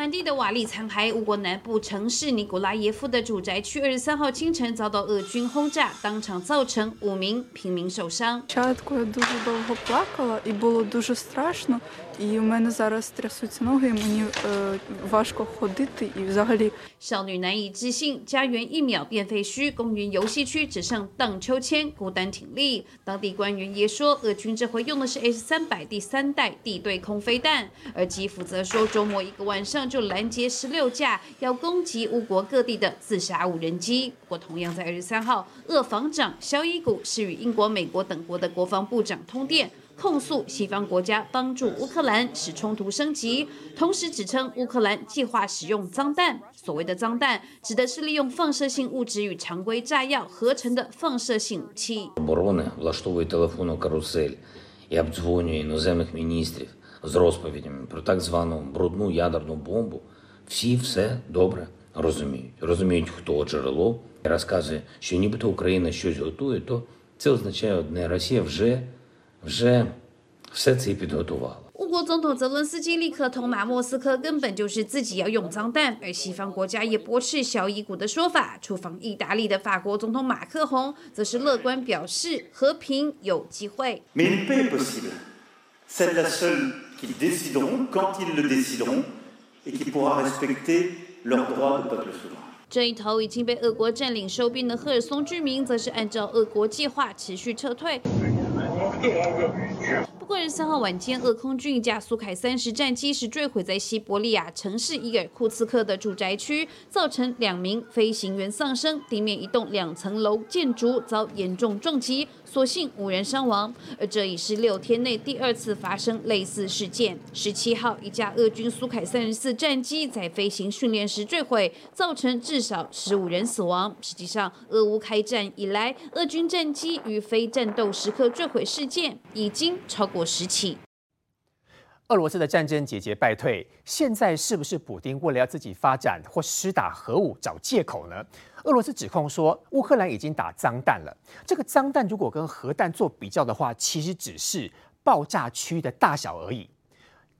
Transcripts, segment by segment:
满地的瓦砾残骸，乌国南部城市尼古拉耶夫的主宅区二十三号清晨遭到俄军轰炸，当场造成五名平民受伤。少女难以置信，家园一秒变废墟，公园游戏区只剩荡秋千，孤单挺立。当地官员也说，俄军这回用的是 S 三百第三代地对空飞弹，而基辅则说周末一个晚上。就拦截十六架要攻击乌国各地的自杀无人机。不过，同样在二十三号，俄防长肖伊古是与英国、美国等国的国防部长通电。控诉西方国家帮助乌克兰使冲突升级，同时指称乌克兰计划使用脏弹。所谓的脏弹，指的是利用放射性物质与常规炸药合成的放射性武器。оборони влаштовує телефонну карусель і обдзвонює іноземних міністрів з розповідями про так звану брудну ядерну бомбу. Всі все добре розуміють. Розуміють, хто джерело і розказує, що нібито Україна щось готує, то це означає одне: Росія вже, вже все це і підготувала. 乌国总统泽伦斯基立刻痛骂莫斯科根本就是自己要用脏弹，而西方国家也驳斥小伊古的说法。出访意大利的法国总统马克宏则是乐观表示，和平有机会。 这一头已经被俄国占领收编的赫尔松居民则是按照俄国计划持续撤退。不过十三号晚间俄空军一架苏凯三十战机是坠毁在西伯利亚城市伊尔库茨克的住宅区造成两名飞行员丧生地面一栋两层楼建筑遭严重撞击。所幸无人伤亡。而这已是六天内第二次发生类似事件。十七号，一架俄军苏凯三十四战机在飞行训练时坠毁，造成至少十五人死亡。实际上，俄乌开战以来，俄军战机与非战斗时刻坠毁事件已经超过十起。俄罗斯的战争节节败退，现在是不是普丁为了要自己发展或施打核武找借口呢？俄罗斯指控说乌克兰已经打脏弹了，这个脏弹如果跟核弹做比较的话，其实只是爆炸区的大小而已。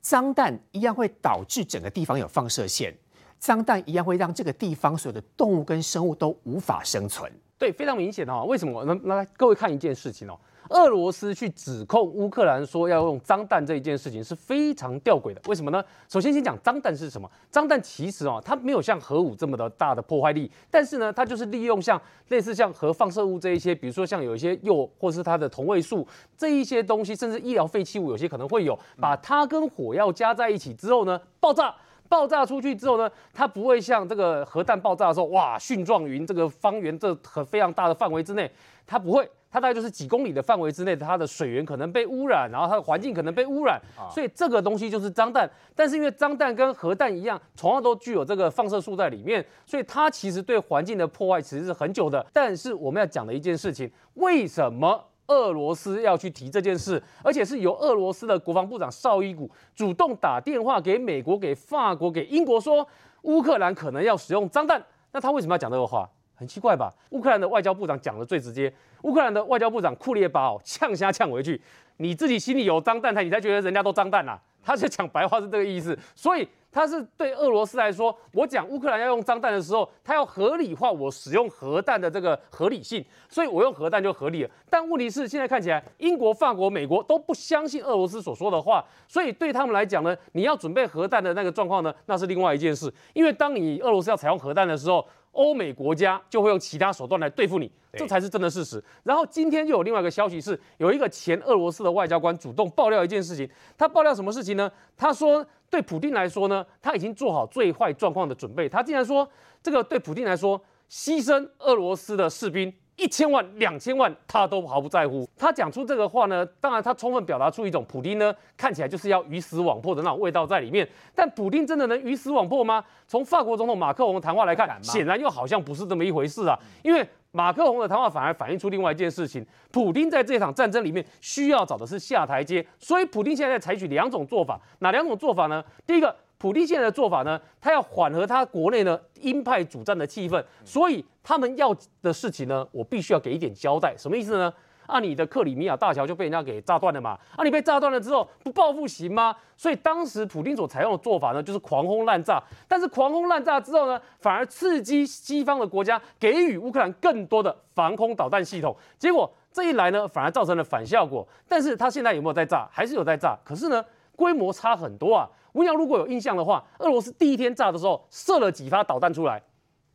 脏弹一样会导致整个地方有放射线，脏弹一样会让这个地方所有的动物跟生物都无法生存。对，非常明显哦。为什么？那那各位看一件事情哦，俄罗斯去指控乌克兰说要用脏弹这一件事情是非常吊诡的。为什么呢？首先先讲脏弹是什么？脏弹其实啊，它没有像核武这么的大的破坏力，但是呢，它就是利用像类似像核放射物这一些，比如说像有一些铀或是它的同位素这一些东西，甚至医疗废弃物有些可能会有，把它跟火药加在一起之后呢，爆炸。爆炸出去之后呢，它不会像这个核弹爆炸的时候，哇，蕈状云这个方圆这很非常大的范围之内，它不会，它大概就是几公里的范围之内，它的水源可能被污染，然后它的环境可能被污染，所以这个东西就是脏弹。但是因为脏弹跟核弹一样，同样都具有这个放射素在里面，所以它其实对环境的破坏其实是很久的。但是我们要讲的一件事情，为什么？俄罗斯要去提这件事，而且是由俄罗斯的国防部长绍伊古主动打电话给美国、给法国、给英国，说乌克兰可能要使用脏弹。那他为什么要讲这个话？很奇怪吧？乌克兰的外交部长讲的最直接，乌克兰的外交部长库列巴哦呛瞎呛回去，你自己心里有脏蛋才你才觉得人家都脏蛋呐、他就讲白话是这个意思，所以他是对俄罗斯来说，我讲乌克兰要用脏弹的时候，他要合理化我使用核弹的这个合理性，所以我用核弹就合理了。但问题是，现在看起来，英国、法国、美国都不相信俄罗斯所说的话，所以对他们来讲呢，你要准备核弹的那个状况呢，那是另外一件事。因为当你俄罗斯要采用核弹的时候，欧美国家就会用其他手段来对付你，这才是真的事实。然后今天又有另外一个消息是，有一个前俄罗斯的外交官主动爆料一件事情，他爆料什么事情呢？他说，对普京来说呢，他已经做好最坏状况的准备。他竟然说，这个对普京来说，牺牲俄罗斯的士兵。一千万、两千万，他都毫不在乎。他讲出这个话呢，当然他充分表达出一种普丁呢看起来就是要鱼死网破的那种味道在里面。但普丁真的能鱼死网破吗？从法国总统马克龙的谈话来看，显然又好像不是这么一回事啊。因为马克龙的谈话反而反映出另外一件事情：普丁在这场战争里面需要找的是下台阶。所以普丁现在在采取两种做法，哪两种做法呢？第一个。普丁现在的做法呢，他要缓和他国内呢鹰派主战的气氛，所以他们要的事情呢，我必须要给一点交代。什么意思呢？啊，你的克里米亚大桥就被人家给炸断了嘛，啊，你被炸断了之后不报复行吗？所以当时普京所采用的做法呢，就是狂轰滥炸。但是狂轰滥炸之后呢，反而刺激西方的国家给予乌克兰更多的防空导弹系统，结果这一来呢，反而造成了反效果。但是他现在有没有在炸？还是有在炸，可是呢，规模差很多啊。乌鸟如果有印象的话，俄罗斯第一天炸的时候射了几发导弹出来。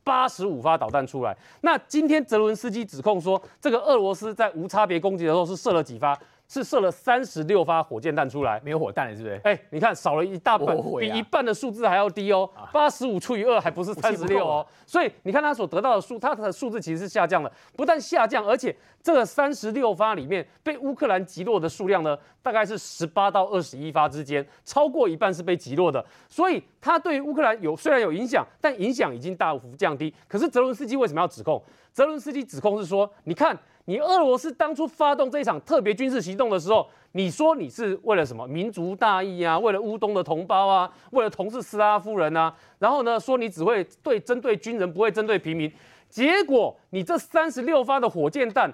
八十五发导弹出来，那今天泽伦斯基指控说，这个俄罗斯在无差别攻击的时候是射了几发？是射了三十六发火箭弹出来，没有火弹了，是不是？哎，你看少了一大半，比一半的数字还要低哦。八十五除以二还不是三十六哦，所以你看他所得到的数，他的数字其实是下降了，不但下降，而且这个三十六发里面被乌克兰击落的数量呢，大概是十八到二十一发之间，超过一半是被击落的。所以他对于乌克兰有虽然有影响，但影响已经大幅降低。可是泽伦斯基为什么要指控？泽伦斯基指控是说，你看。你俄罗斯当初发动这一场特别军事行动的时候，你说你是为了什么民族大义啊？为了乌东的同胞啊？为了同事斯拉夫人啊？然后呢，说你只会对针对军人，不会针对平民。结果你这三十六发的火箭弹，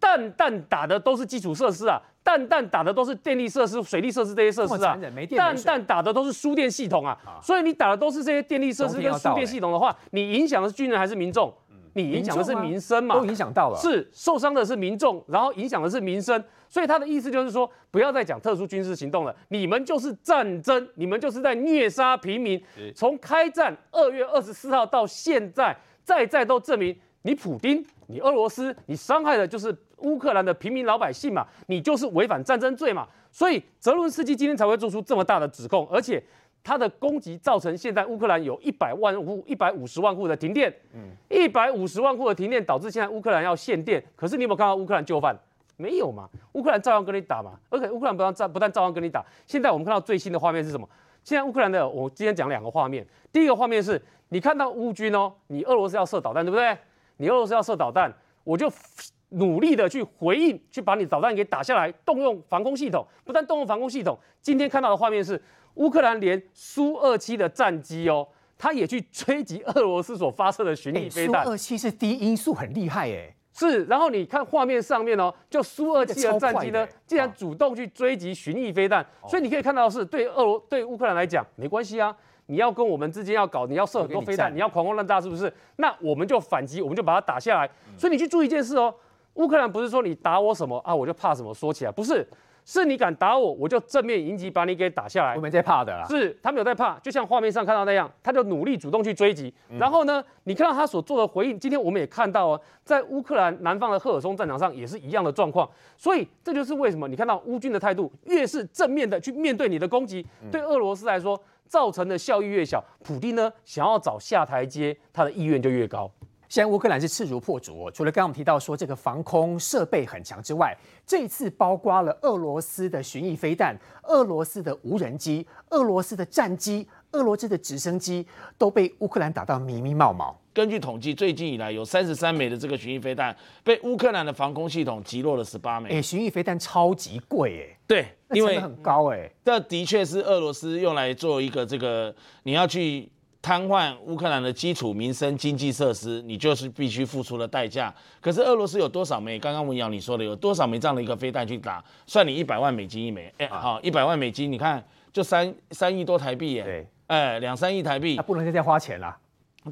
弹弹打的都是基础设施啊，弹弹打的都是电力设施、水利设施这些设施啊，弹弹打的都是输电系统啊。所以你打的都是这些电力设施跟输电系统的话，你影响的是军人还是民众？你影响的是民生嘛？都影响到了，是受伤的是民众，然后影响的是民生，所以他的意思就是说，不要再讲特殊军事行动了，你们就是战争，你们就是在虐杀平民。从开战二月二十四号到现在，再再都证明，你普丁，你俄罗斯，你伤害的就是乌克兰的平民老百姓嘛，你就是违反战争罪嘛。所以泽伦斯基今天才会做出这么大的指控，而且。它的攻击造成现在乌克兰有一百万户、一百五十万户的停电，嗯，一百五十万户的停电导致现在乌克兰要限电。可是你有没有看到乌克兰就范？没有嘛？乌克兰照样跟你打嘛。而且乌克兰不但照不但照样跟你打。现在我们看到最新的画面是什么？现在乌克兰的，我今天讲两个画面。第一个画面是你看到乌军哦，你俄罗斯要射导弹，对不对？你俄罗斯要射导弹，我就努力的去回应，去把你导弹给打下来，动用防空系统。不但动用防空系统，今天看到的画面是。乌克兰连苏二七的战机哦，他也去追击俄罗斯所发射的巡弋飞弹。苏二七是低音速很厉害哎，是。然后你看画面上面哦，就苏二七的战机呢，竟然主动去追击巡弋飞弹。所以你可以看到是对俄罗对乌克兰来讲没关系啊，你要跟我们之间要搞，你要射很多飞弹，你要狂轰滥炸是不是？那我们就反击，我们就把它打下来。所以你去注意一件事哦，乌克兰不是说你打我什么啊，我就怕什么？说起来不是。是你敢打我，我就正面迎击，把你给打下来。我没在怕的啦。是他没有在怕，就像画面上看到那样，他就努力主动去追击。然后呢，你看到他所做的回应，今天我们也看到哦，在乌克兰南方的赫尔松战场上也是一样的状况。所以这就是为什么你看到乌军的态度越是正面的去面对你的攻击，对俄罗斯来说造成的效益越小，普京呢想要找下台阶，他的意愿就越高。现在乌克兰是势如破竹，除了刚刚我们提到说这个防空设备很强之外，这次包括了俄罗斯的巡弋飞弹、俄罗斯的无人机、俄罗斯的战机、俄罗斯的直升机都被乌克兰打到密密冒冒。根据统计，最近以来有三十三枚的这个巡弋飞弹被乌克兰的防空系统击落了十八枚。哎，巡弋飞弹超级贵哎，对，因为很高哎，这的确是俄罗斯用来做一个这个你要去。瘫痪乌克兰的基础民生经济设施，你就是必须付出的代价。可是俄罗斯有多少枚？刚刚文瑶你说的有多少枚这样的一个飞弹去打？算你一百万美金一枚，哎，好，一百万美金，你看就三三亿多台币耶，对，哎，两三亿台币，那不能再再花钱了。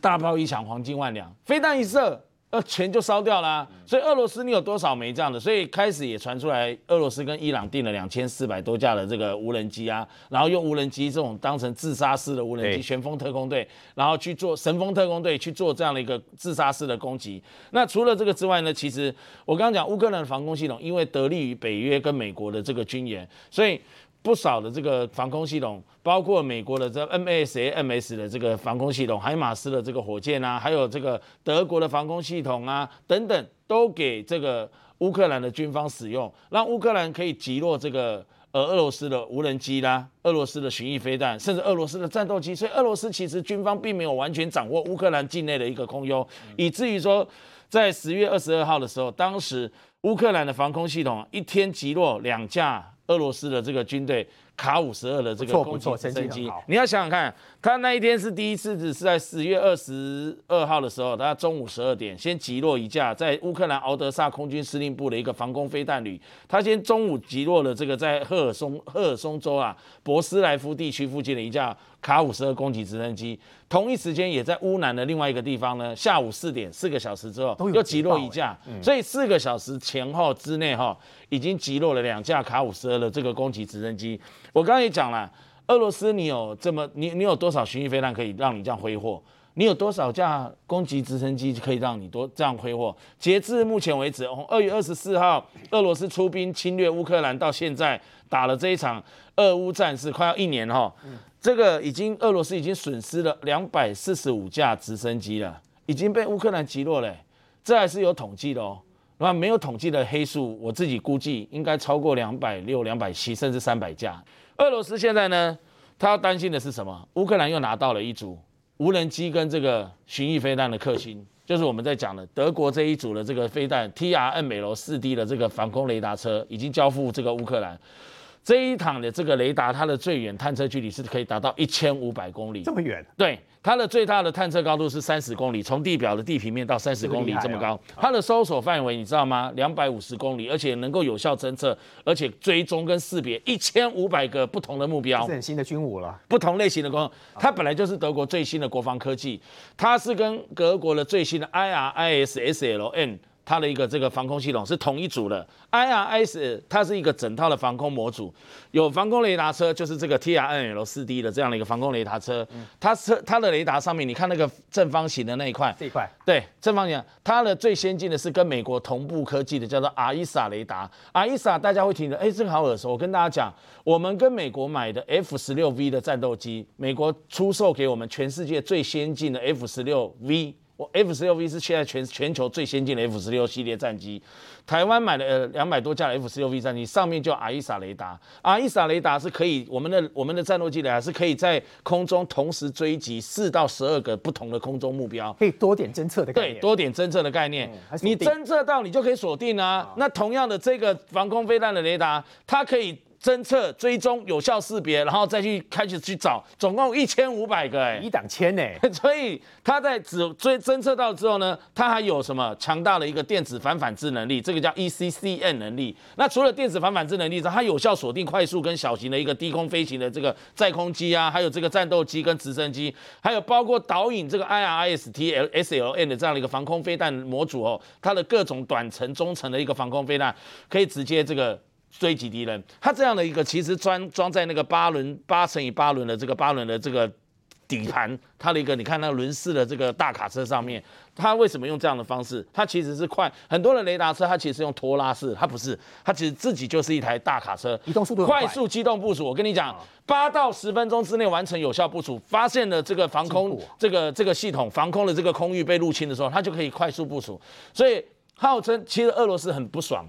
大炮一响，黄金万两，飞弹一射。呃，钱就烧掉了，所以俄罗斯你有多少枚这样的？所以开始也传出来，俄罗斯跟伊朗订了两千四百多架的这个无人机啊，然后用无人机这种当成自杀式的无人机，旋风特工队，然后去做神风特工队去做这样的一个自杀式的攻击。那除了这个之外呢，其实我刚刚讲乌克兰的防空系统，因为得力于北约跟美国的这个军援，所以。不少的这个防空系统，包括美国的这 MASAMS 的这个防空系统，海马斯的这个火箭啊，还有这个德国的防空系统啊，等等，都给这个乌克兰的军方使用，让乌克兰可以击落这个呃俄罗斯的无人机啦，俄罗斯的巡弋飞弹，甚至俄罗斯的战斗机。所以俄罗斯其实军方并没有完全掌握乌克兰境内的一个空优，以至于说，在十月二十二号的时候，当时乌克兰的防空系统一天击落两架。俄罗斯的这个军队卡五十二的这个攻击直升机。你要想想看，他那一天是第一次只是在十月二十二号的时候，他中午十二点先击落一架在乌克兰敖德萨空军司令部的一个防空飞弹旅，他先中午击落了这个在赫尔松赫尔松州啊博斯莱夫地区附近的一架卡五十二攻击直升机，同一时间也在乌南的另外一个地方呢，下午四点四个小时之后又击落一架，所以四个小时前后之内哈，已经击落了两架卡五十二的这个攻击直升机。我刚刚也讲了，俄罗斯你有这么你你有多少巡弋飞弹可以让你这样挥霍？你有多少架攻击直升机可以让你多这样挥霍？截至目前为止，从二月二十四号俄罗斯出兵侵略乌克兰到现在打了这一场俄乌战事，快要一年哈。这个已经俄罗斯已经损失了两百四十五架直升机了，已经被乌克兰击落了、这还是有统计的哦。那没有统计的黑数，我自己估计应该超过两百六、两百七，甚至三百架。俄罗斯现在呢，他要担心的是什么？乌克兰又拿到了一组无人机跟这个巡弋飞弹的克星，就是我们在讲的德国这一组的这个飞弹 T R N 美楼四 D 的这个防空雷达车，已经交付这个乌克兰。这一趟的这个雷达，它的最远探测距离是可以达到一千五百公里这。么远，对，它的最大的探测高度是三十公里，从地表的地平面到三十公里这么高。它的搜索范围你知道吗？两百五十公里，而且能够有效侦测，而且追踪跟识别一千五百个不同的目标是。很新的军武了。不同类型的攻，它本来就是德国最新的国防科技，它是跟德国的最新的 IRIS-SLN 它的一个这个防空系统是同一组的。IRIS 它是一个整套的防空模组，有防空雷达车，就是这个 TRNL 四 D 的这样的一个防空雷达车，它车它的雷达上面，你看那个正方形的那一块，这一块对，正方形，它的最先进的是跟美国同步科技的，叫做 AISA 雷达。AISA 大家会听着，哎，这个好耳熟。我跟大家讲，我们跟美国买的 F 十六 V 的战斗机，美国出售给我们全世界最先进的 F 十六 V。我 F 十六 V 是现在全全球最先进的 F 十六系列战机，台湾买了呃两百多架的 F 十六 V 战机，上面就有 AISA 雷达，AISA 雷达是可以我们的我们的战斗机雷达是可以在空中同时追击四到十二个不同的空中目标，可以多点侦测的概对，念。多点侦测的概念，你侦测到你就可以锁定啊。那同样的，这个防空飞弹的雷达，它可以侦测、追踪、有效识别，然后再去开始去找，总共一千五百个哎、一档千呢，所以它在只追侦测到之后呢，它还有什么强大的一个电子反反制能力，这个叫 E ECCN 能力。那除了电子反反制能力之外，它有效锁定快速跟小型的一个低空飞行的这个载空机啊，还有这个战斗机跟直升机，还有包括导引这个 IRIS-T SLN 的这样的一个防空飞弹模组哦，它的各种短程、中程的一个防空飞弹，可以直接这个。追击敌人，它这样的一个其实装装在那个八轮八乘以八轮的这个八轮的这个底盘，它的一个你看那个轮式的这个大卡车上面，它为什么用这样的方式？它其实是快，很多的雷达车它其实是用拖拉式，它不是，它其实自己就是一台大卡车，移动速度快快速机动部署。我跟你讲，八到十分钟之内完成有效部署，发现了这个防空这个这个系统防空的这个空域被入侵的时候，它就可以快速部署。所以号称其实俄罗斯很不爽，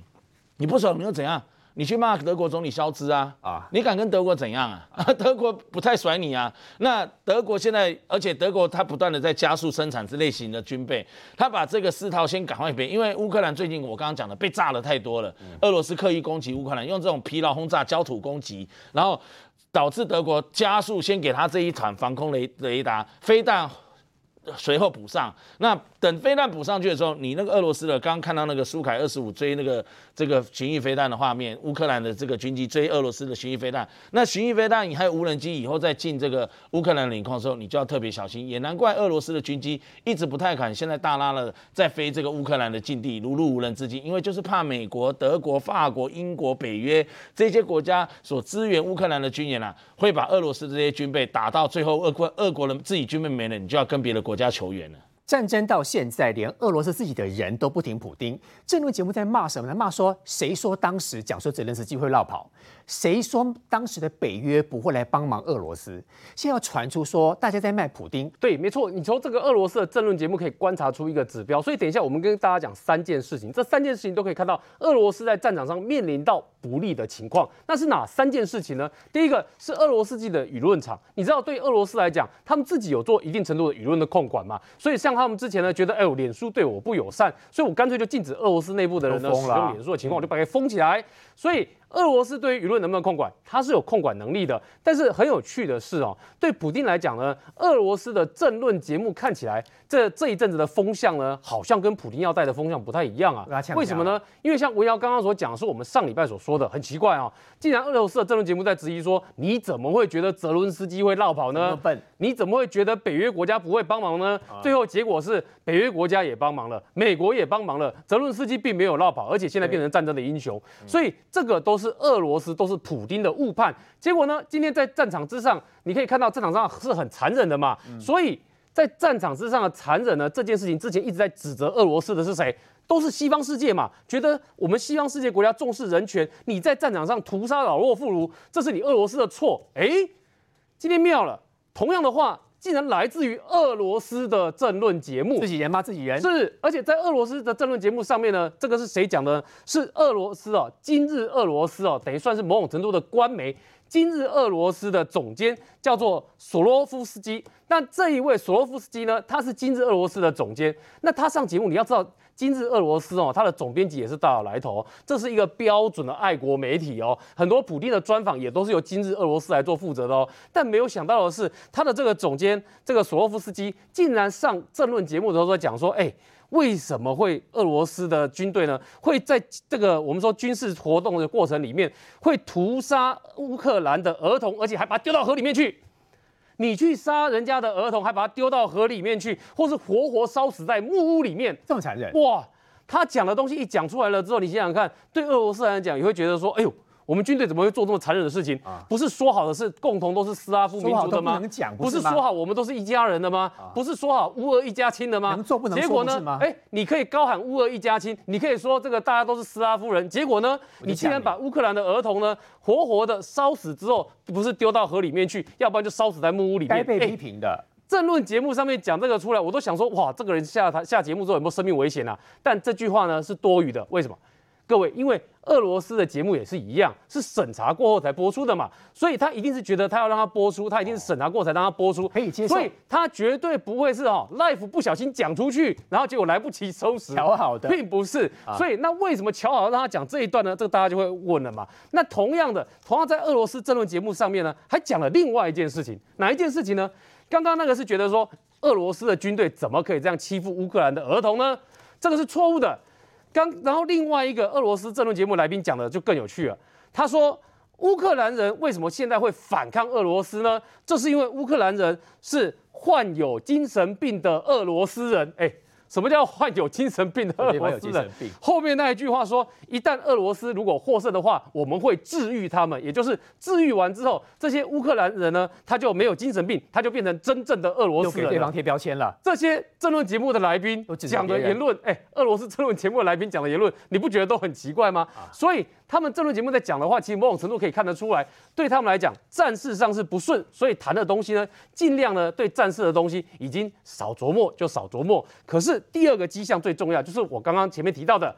你不爽你又怎样？你去骂德国总理肖兹啊啊你敢跟德国怎样啊？德国不太甩你啊。那德国现在，而且德国它不断的在加速生产这类型的军备，它把这个四套先赶快备，因为乌克兰最近我刚刚讲的被炸的太多了，俄罗斯刻意攻击乌克兰，用这种疲劳轰炸、焦土攻击，然后导致德国加速先给他这一场防空雷雷达飞弹。随后补上，那等飞弹补上去的时候，你那个俄罗斯的刚看到那个苏凯二十五追那个这个巡弋飞弹的画面，乌克兰的这个军机追俄罗斯的巡弋飞弹，那巡弋飞弹你还有无人机，以后再进这个乌克兰领空的时候，你就要特别小心。也难怪俄罗斯的军机一直不太敢现在大拉了在飞这个乌克兰的境地，如入无人之境，因为就是怕美国、德国、法国、英国、北约这些国家所支援乌克兰的军演啊，会把俄罗斯这些军备打到最后俄国俄国人自己军备没了，你就要跟别的国家求援了。战争到现在，连俄罗斯自己的人都不停普丁。这论节目在骂什么呢？骂说谁说当时讲说泽连斯基会绕跑？谁说当时的北约不会来帮忙俄罗斯？现在要传出说大家在卖普丁，对，没错，你从这个俄罗斯的政论节目可以观察出一个指标，所以等一下我们跟大家讲三件事情，这三件事情都可以看到俄罗斯在战场上面临到不利的情况。那是哪三件事情呢？第一个是俄罗斯自己的舆论场，你知道对俄罗斯来讲，他们自己有做一定程度的舆论的控管嘛，所以像他们之前呢觉得，哎呦，脸书对我不友善，所以我干脆就禁止俄罗斯内部的人呢使用脸书的情况，我就把它给封起来。所以俄罗斯对于舆论能不能控管，它是有控管能力的。但是很有趣的是哦，对普丁来讲呢，俄罗斯的政论节目看起来这这一阵子的风向呢，好像跟普丁要带的风向不太一样啊。为什么呢？因为像文瑶刚刚所讲，是我们上礼拜所说的，很奇怪哦。既然俄罗斯的政论节目在质疑说，你怎么会觉得泽伦斯基会绕跑呢？笨，你怎么会觉得北约国家不会帮忙呢？最后结果是北约国家也帮忙了，美国也帮忙了，泽伦斯基并没有绕跑，而且现在变成战争的英雄。所以这个都是俄罗斯，都是普丁的误判。结果呢，今天在战场之上，你可以看到战场上是很残忍的嘛，所以。在战场之上的残忍呢，这件事情之前一直在指责俄罗斯的是谁？都是西方世界嘛，觉得我们西方世界国家重视人权，你在战场上屠杀老弱妇孺，这是你俄罗斯的错。诶，今天妙了，同样的话竟然来自于俄罗斯的政论节目，自己人骂自己人，是，而且在俄罗斯的政论节目上面呢，这个是谁讲的呢？是俄罗斯哦，今日俄罗斯哦，等于算是某种程度的官媒。今日俄罗斯的总监叫做索罗夫斯基，那这一位索罗夫斯基呢，他是今日俄罗斯的总监。那他上节目，你要知道，今日俄罗斯哦，他的总编辑也是大有来头，这是一个标准的爱国媒体哦。很多普丁的专访也都是由今日俄罗斯来做负责的哦。但没有想到的是，他的这个总监这个索洛夫斯基竟然上政论节目的时候在讲说，哎。为什么会俄罗斯的军队呢？会在这个我们说军事活动的过程里面，会屠杀乌克兰的儿童，而且还把它丢到河里面去？你去杀人家的儿童，还把他丢到河里面去，或是活活烧死在木屋里面？这么残忍，哇！他讲的东西一讲出来了之后，你想想看，对俄罗斯来讲，也会觉得说，哎呦。我们军队怎么会做这么残忍的事情？不是说好的是共同都是斯拉夫民族的吗？能讲，不是说好我们都是一家人的吗？不是说好乌俄一家亲的吗？能做不能结果呢？哎，你可以高喊乌俄一家亲，你可以说这个大家都是斯拉夫人。结果呢？你竟然把乌克兰的儿童呢活活的烧死之后，不是丢到河里面去，要不然就烧死在木屋里面。该被哎批评的。政论节目上面讲这个出来，我都想说，哇，这个人下台下节目之后有没有生命危险啊？但这句话呢是多余的，为什么？各位，因为俄罗斯的节目也是一样，是审查过后才播出的嘛，所以他一定是觉得他要让他播出，他一定是审查过才让他播出，可以接受所以他绝对不会是哦，life 不小心讲出去，然后结果来不及收拾，调好的并不是。所以那为什么乔好让他讲这一段呢？这个大家就会问了嘛。那同样的，同样在俄罗斯政论节目上面呢，还讲了另外一件事情，哪一件事情呢？刚刚那个是觉得说俄罗斯的军队怎么可以这样欺负乌克兰的儿童呢？这个是错误的。刚然后另外一个俄罗斯政论节目来宾讲的就更有趣了，他说乌克兰人为什么现在会反抗俄罗斯呢？这是因为乌克兰人是患有精神病的俄罗斯人，哎。什么叫患有精神病的 俄罗斯人？精神病？后面那一句话说，一旦俄罗斯如果获胜的话，我们会治愈他们，也就是治愈完之后，这些乌克兰人呢，他就没有精神病，他就变成真正的俄罗斯人对方贴标签了，这些争论节目的来宾讲的言论，哎，俄罗斯争论节目的来宾讲的言论，你不觉得都很奇怪吗？啊。所以他们这轮节目在讲的话，其实某种程度可以看得出来，对他们来讲战事上是不顺，所以谈的东西呢，尽量呢对战事的东西已经少琢磨就少琢磨。可是第二个迹象最重要，就是我刚刚前面提到的，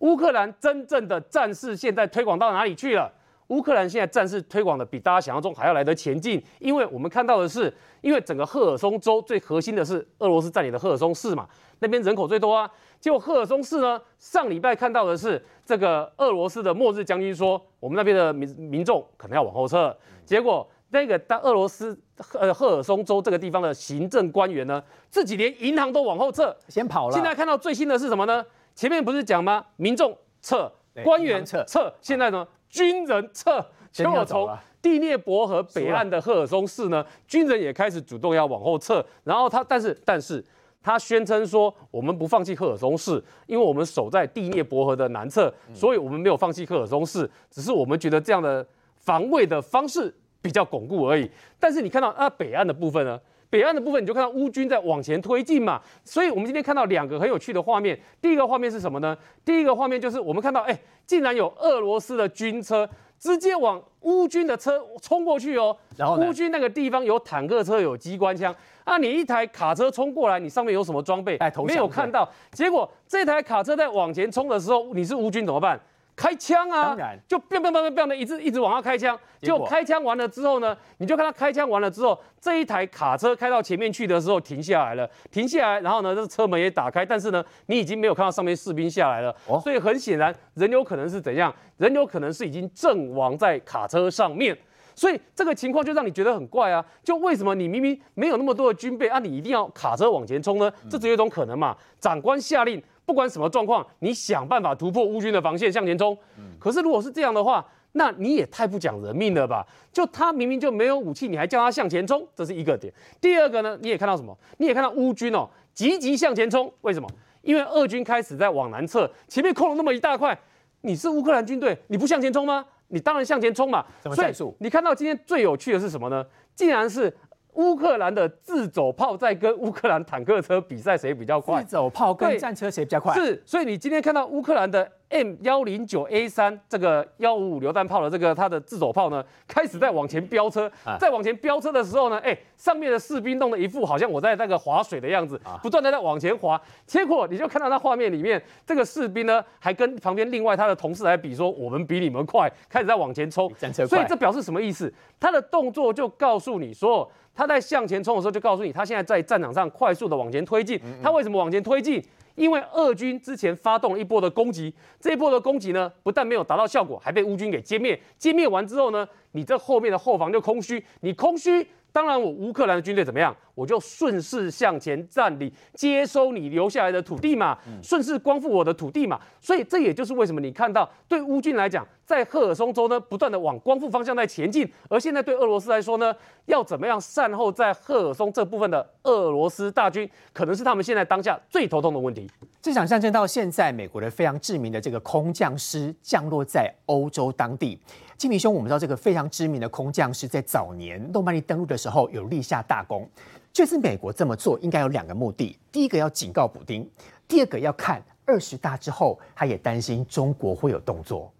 乌克兰真正的战事现在推广到哪里去了？乌克兰现在战事推广的比大家想象中还要来得前进，因为我们看到的是，因为整个赫尔松州最核心的是俄罗斯占领的赫尔松市嘛，那边人口最多啊。结果赫尔松市呢，上礼拜看到的是这个俄罗斯的末日将军说，我们那边的民民众可能要往后撤。结果那个当俄罗斯呃赫尔松州这个地方的行政官员呢，自己连银行都往后撤，先跑了。现在看到最新的是什么呢？前面不是讲吗？民众撤，官员撤撤，现在呢，军人撤。结先果从要走了第聂伯河北岸的赫尔松市呢，军人也开始主动要往后撤。然后他，但是但是他宣称说，我们不放弃赫尔松市，因为我们守在第聂伯河的南侧，所以我们没有放弃赫尔松市，只是我们觉得这样的防卫的方式比较巩固而已。但是你看到啊，北岸的部分呢？北岸的部分，你就看到乌军在往前推进嘛，所以我们今天看到两个很有趣的画面。第一个画面是什么呢？第一个画面就是我们看到，哎，竟然有俄罗斯的军车直接往乌军的车冲过去哦。然后乌军那个地方有坦克车，有机关枪啊，你一台卡车冲过来，你上面有什么装备带投？降没有看到。结果这台卡车在往前冲的时候，你是乌军怎么办？开枪啊，当然就 biang biang biang biang 的一直一直往上开枪，结果就开枪完了之后呢，你就看他开枪完了之后，这一台卡车开到前面去的时候停下来了，停下来，然后呢，这车门也打开，但是呢，你已经没有看到上面士兵下来了，哦所以很显然人有可能是怎样？人有可能是已经阵亡在卡车上面。所以这个情况就让你觉得很怪啊！就为什么你明明没有那么多的军备啊，你一定要卡车往前冲呢？这只有一种可能嘛，长官下令，不管什么状况，你想办法突破乌军的防线向前冲。可是如果是这样的话，那你也太不讲人命了吧？就他明明就没有武器，你还叫他向前冲，这是一个点。第二个呢，你也看到什么？你也看到乌军哦，积极向前冲，为什么？因为俄军开始在往南撤，前面空了那么一大块，你是乌克兰军队，你不向前冲吗？你当然向前冲嘛。所以你看到今天最有趣的是什么呢？竟然是乌克兰的自走炮在跟乌克兰坦克车比赛谁比较快自。走炮跟战车谁比较快？是，所以你今天看到乌克兰的 M 幺零九 A 三这个幺五五榴弹炮的这个它的自走炮呢，开始在往前飙车啊，在往前飙车的时候呢，哎，上面的士兵弄得一副好像我在那个划水的样子，啊不断的在往前划，结果你就看到那画面里面，这个士兵呢还跟旁边另外他的同事来比说，我们比你们快，开始在往前冲战车，快所以这表示什么意思？他的动作就告诉你说。他在向前冲的时候，就告诉你，他现在在战场上快速的往前推进。他为什么往前推进？因为俄军之前发动了一波的攻击，这一波的攻击呢，不但没有达到效果，还被乌军给歼灭。歼灭完之后呢，你这后面的后防就空虚，你空虚，当然我乌克兰的军队怎么样？我就顺势向前占领，接收你留下来的土地嘛，顺势光复我的土地嘛。所以这也就是为什么你看到对乌军来讲，在赫尔松州呢，不断的往光复方向在前进，而现在对俄罗斯来说呢，要怎么样善后在赫尔松这部分的俄罗斯大军，可能是他们现在当下最头痛的问题。这场战争到现在，美国的非常知名的这个空降师降落在欧洲当地。金明兄，我们知道这个非常知名的空降师在早年诺曼底登陆的时候有立下大功。这次美国这么做应该有两个目的：第一个要警告补丁，第二个要看二十大之后，他也担心中国会有动作。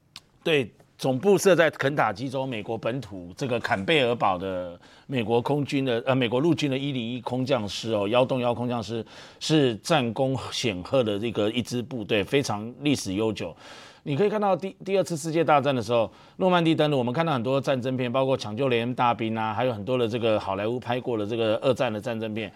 对，总部设在肯塔基州美国本土这个坎贝尔堡的美国空军的呃美国陆军的一零一空降师哦，幺洞幺空降师是战功显赫的这个一支部队，非常历史悠久。你可以看到第第二次世界大战的时候，诺曼底登陆，我们看到很多战争片，包括抢救雷恩大兵啊，还有很多的这个好莱坞拍过的这个二战的战争片。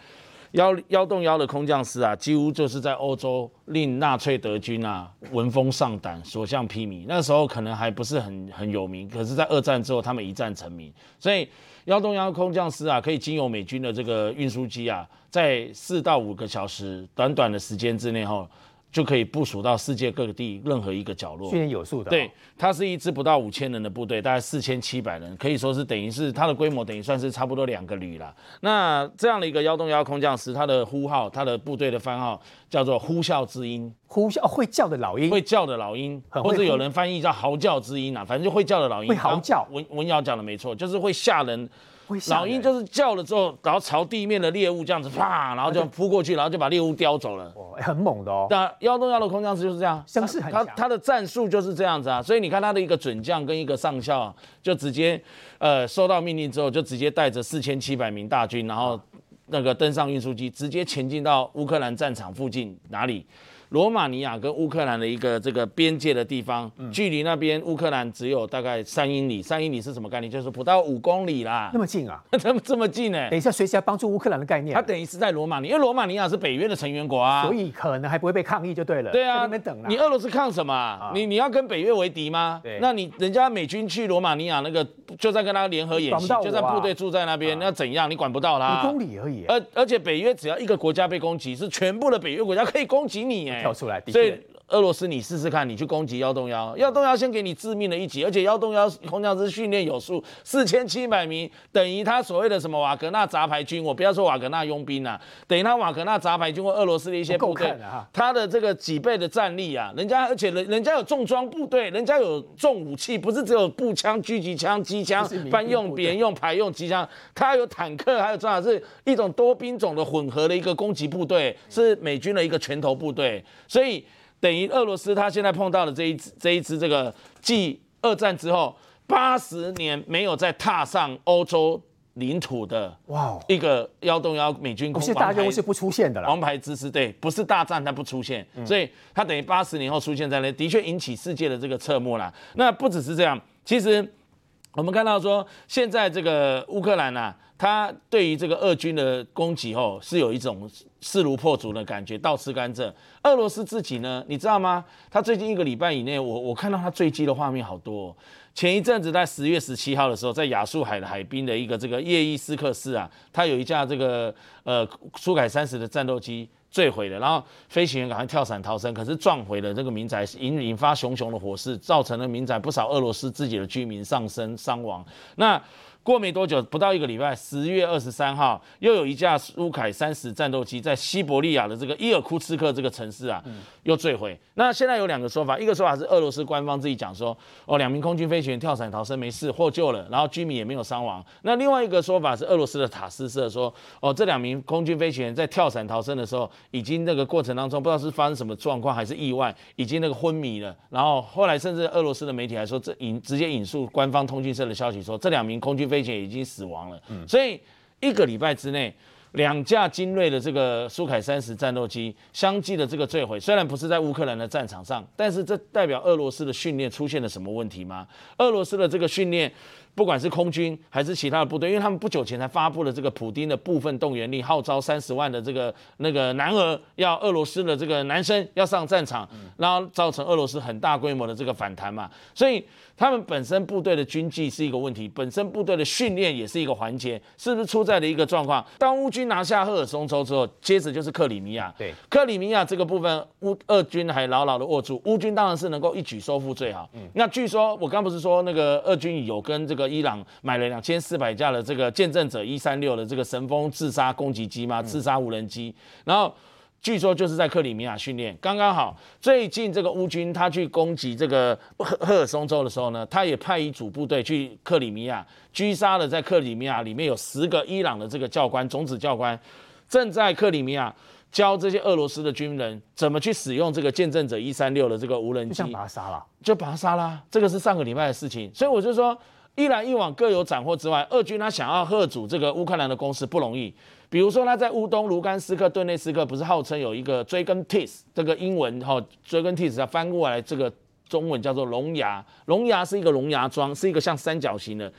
幺幺洞幺的空降师啊，几乎就是在欧洲令纳粹德军啊闻风丧胆、所向披靡。那时候可能还不是很很有名，可是，在二战之后，他们一战成名。所以幺洞幺空降师啊，可以经由美军的这个运输机啊，在四到五个小时短短的时间之内后，就可以部署到世界各地任何一个角落训。练有素的、哦对，，它是一支不到五千人的部队，大概四千七百人，可以说是等于是它的规模等于算是差不多两个旅啦。那这样的一个幺洞幺空降师，它的呼号，它的部队的番号叫做呼啸之鹰，呼啸、哦、会叫的老鹰，会叫的老鹰，或者有人翻译叫嚎叫之鹰啊，反正就会叫的老鹰。会嚎叫文文瑶讲的没错，就是会吓人。老鹰就是叫了之后，然后朝地面的猎物这样子啪，然后就扑过去，然后就把猎物叼走了。哦很猛的哦。那幺洞幺的空降师就是这样，相似很他他的战术就是这样子啊，所以你看他的一个准将跟一个上校、啊，就直接呃收到命令之后，就直接带着四千七百名大军，然后那个登上运输机，直接前进到乌克兰战场附近哪里？罗马尼亚跟乌克兰的一个这个边界的地方，嗯。距离那边乌克兰只有大概三英里，三英里是什么概念？就是不到五公里啦。那，么近啊，这么这么近呢、等一下随时要帮助乌克兰的概念。他，等于是在罗马尼亚，因为罗马尼亚是北约的成员国啊，所以可能还不会被抗议就对了。对啊，在那边等啦。你俄罗斯抗什么？啊、啊你你要跟北约为敌吗？对。那你人家美军去罗马尼亚那个就在跟他联合演习，就在部队住在那边，那怎样？你管不到他。五公里而已，而而且北约只要一个国家被攻击，是全部的北约国家可以攻击你哎，跳出来所以俄罗斯你试试看，你去攻击幺洞幺，幺洞幺先给你致命的一击，而且幺洞幺空降师训练有素，四千七百名，等于他所谓的什么瓦格纳杂牌军，我不要说瓦格纳佣兵啊，等于他瓦格纳杂牌军或俄罗斯的一些部队啊，他的这个几倍的战力啊，人家而且人人家有重装部队，人家有重武器，不是只有步枪、狙击枪、机枪这是民兵、班用、别人用、排用机枪，他有坦克，还有正好是一种多兵种的混合的一个攻击部队，是美军的一个拳头部队，所以等于俄罗斯他现在碰到的这一支这一支这个继二战之后八十年没有再踏上欧洲。领土的哇哦，一个幺洞幺美军不是大任务是不出现的啦。王牌之师，对，不是大战它不出现，所以它等于八十年后出现在那，的确引起世界的这个侧目啦。那不只是这样，其实我们看到说，现在这个乌克兰呐、他对于这个俄军的攻击后是有一种势如破竹的感觉，倒吃甘蔗。俄罗斯自己呢，你知道吗？他最近一个礼拜以内，我我看到他坠机的画面好多、前一阵子在十月十七号的时候，在亚速海的海滨的一个这个叶伊斯克市啊，他有一架这个呃苏改三十的战斗机坠毁了，然后飞行员赶快跳伞逃生，可是撞毁了这个民宅，引引发熊熊的火势，造成了民宅不少俄罗斯自己的居民丧生伤亡。那过没多久，不到一个礼拜，十月二十三号，又有一架苏凯三十战斗机在西伯利亚的这个伊尔库茨克这个城市啊，又坠毁。那现在有两个说法，一个说法是俄罗斯官方自己讲说，哦，两名空军飞行员跳伞逃生没事，获救了，然后居民也没有伤亡。那另外一个说法是俄罗斯的塔斯社说，哦，这两名空军飞行员在跳伞逃生的时候，已经那个过程当中不知道是发生什么状况还是意外，已经那个昏迷了。然后后来甚至俄罗斯的媒体还说，这引直接引述官方通讯社的消息说，这两名空军飞行员已经死亡了。所以一个礼拜之内。两架精锐的这个苏凯三十战斗机相继的这个坠毁，虽然不是在乌克兰的战场上，但是这代表俄罗斯的训练出现了什么问题吗？俄罗斯的这个训练，不管是空军还是其他的部队，因为他们不久前才发布了这个普丁的部分动员令，号召三十万的这个那个男儿要俄罗斯的这个男生要上战场，然后造成俄罗斯很大规模的这个反弹嘛，所以他们本身部队的军纪是一个问题，本身部队的训练也是一个环节，是不是出在了一个状况？当乌军拿下赫尔松州之后，接着就是克里米亚。对，克里米亚这个部分，乌俄军还牢牢的握住，乌军当然是能够一举收复最好。嗯那据说我刚不是说那个俄军有跟这个伊朗买了两千四百架的这个见证者一三六的这个神风自杀攻击机吗？自杀无人机，然后。据说就是在克里米亚训练，刚刚好。最近这个乌军他去攻击这个赫赫尔松州的时候呢，他也派一组部队去克里米亚，狙杀了在克里米亚里面有十个伊朗的这个教官，种子教官，正在克里米亚教这些俄罗斯的军人怎么去使用这个见证者一三六的这个无人机就想，把他杀了。就把他杀了。这个是上个礼拜的事情，所以我就说，一来一往各有斩获之外，俄军他想要贺阻这个乌克兰的攻势不容易。比如说他在乌东卢甘斯克、顿内斯克，不是号称有一个追根 tis 这个英文哈、追根 tis 它翻过来这个中文叫做龙牙，龙牙是一个龙牙桩，是一个像三角形的。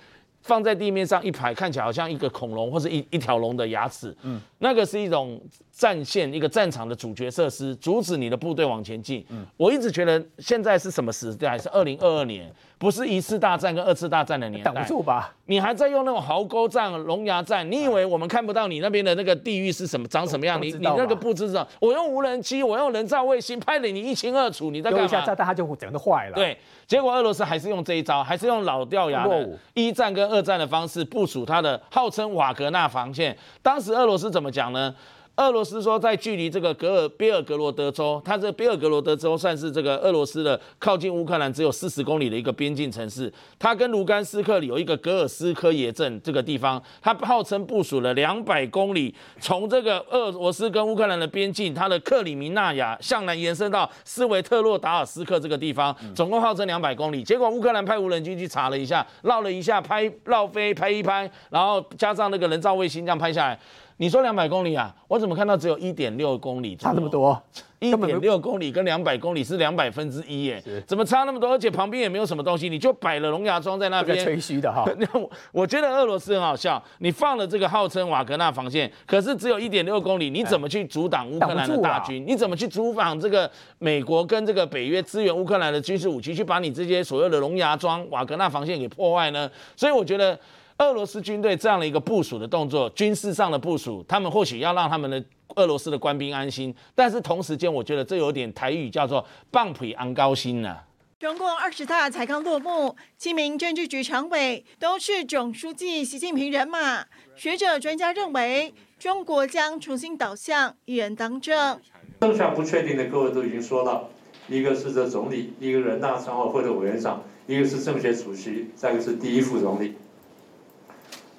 放在地面上一排，看起来好像一个恐龙或者一一条龙的牙齿。嗯，那个是一种战线，一个战场的主角设施，阻止你的部队往前进。嗯，我一直觉得现在是什么时代？是二零二二年，不是一次大战跟二次大战的年代。挡不住吧？你还在用那种壕沟战、龙牙战？你以为我们看不到你那边的那个地域是什么、长什么样？你你那个不知道？我用无人机，我用人造卫星拍的你一清二楚，你在干嘛？丢一下炸弹，他就整个都坏了。，对，结果俄罗斯还是用这一招，还是用老掉牙的一战跟二战的方式部署它的号称瓦格纳防线。当时俄罗斯怎么讲呢？俄罗斯说，在距离这个格尔别尔格罗德州，它这比尔格罗德州算是这个俄罗斯的靠近乌克兰只有四十公里的一个边境城市。它跟卢甘斯克里有一个格尔斯科耶镇这个地方，它号称部署了两百公里，从这个俄罗斯跟乌克兰的边境，它的克里米纳亚向南延伸到斯维特洛达尔斯克这个地方，总共号称两百公里。结果乌克兰派无人机去查了一下，绕了一下，拍绕飞拍一拍，然后加上那个人造卫星这样拍下来。你说两百公里啊？我怎么看到只有一点六公里？差那么？多，一点六公里跟两百公里是两百分之一耶，怎么差那么多？而且旁边也没有什么东西，你就摆了龙牙桩在那边，吹嘘的哈。那我我觉得俄罗斯很好笑，你放了这个号称瓦格纳防线，可是只有一点六公里，你怎么去阻挡乌克兰的大军？你怎么去阻挡这个美国跟这个北约支援乌克兰的军事武器，去把你这些所谓的龙牙桩、瓦格纳防线给破坏呢？所以我觉得。俄罗斯军队这样的一个部署的动作，军事上的部署，他们或许要让他们的俄罗斯的官兵安心，但是同时间，我觉得这有点台语叫做“棒皮昂高薪”呢。中共二十大才刚落幕，七名政治局常委都是总书记习近平人马。学者专家认为，中国将重新导向一人当政。剩下不确定的各位都已经说了，一个是这总理，一个人大常委会的委员长，一个是政协主席，再一个是第一副总理。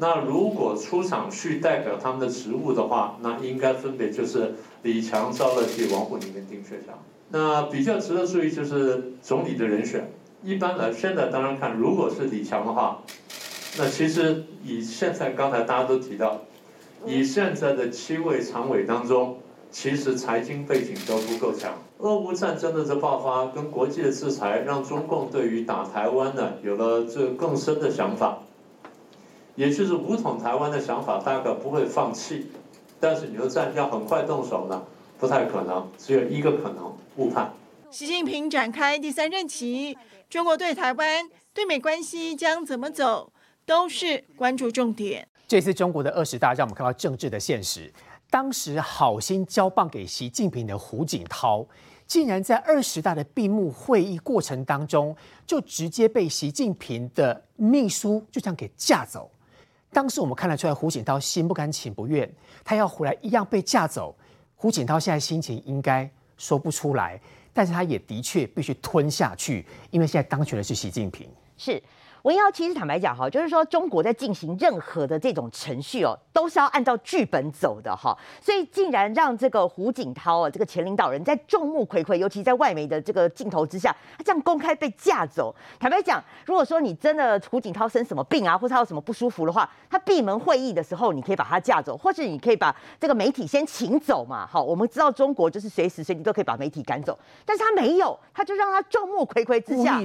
那如果出场去代表他们的职务的话，那应该分别就是李强、赵乐际、王沪宁跟丁薛祥。那比较值得注意就是总理的人选，一般来现在当然看，如果是李强的话，那其实以现在刚才大家都提到，以现在的七位常委当中，其实财经背景都不够强。俄乌战争的这爆发跟国际的制裁，让中共对于打台湾呢有了这更深的想法，也就是武统台湾的想法大概不会放弃，但是你说战要很快动手呢，不太可能，只有一个可能误判。习近平展开第三任期，中国对台湾、对美关系将怎么走，都是关注重点。这次中国的二十大让我们看到政治的现实。当时好心交棒给习近平的胡锦涛，竟然在二十大的闭幕会议过程当中，就直接被习近平的秘书就这样给架走。当时我们看得出来，胡锦涛心不甘情不愿，他要回来一样被架走。胡锦涛现在心情应该说不出来。但是他也的确必须吞下去，因为现在当权的是习近平。是。文瑶其实坦白讲哈，就是说中国在进行任何的这种程序哦，都是要按照剧本走的哈。所以竟然让这个胡锦涛啊，这个前领导人，在众目睽睽，尤其在外媒的这个镜头之下，他这样公开被架走。坦白讲，如果说你真的胡锦涛生什么病啊，或者他有什么不舒服的话，他闭门会议的时候，你可以把他架走，或者你可以把这个媒体先请走嘛。好，我们知道中国就是随时随地都可以把媒体赶走，但是他没有，他就让他众目睽睽之下，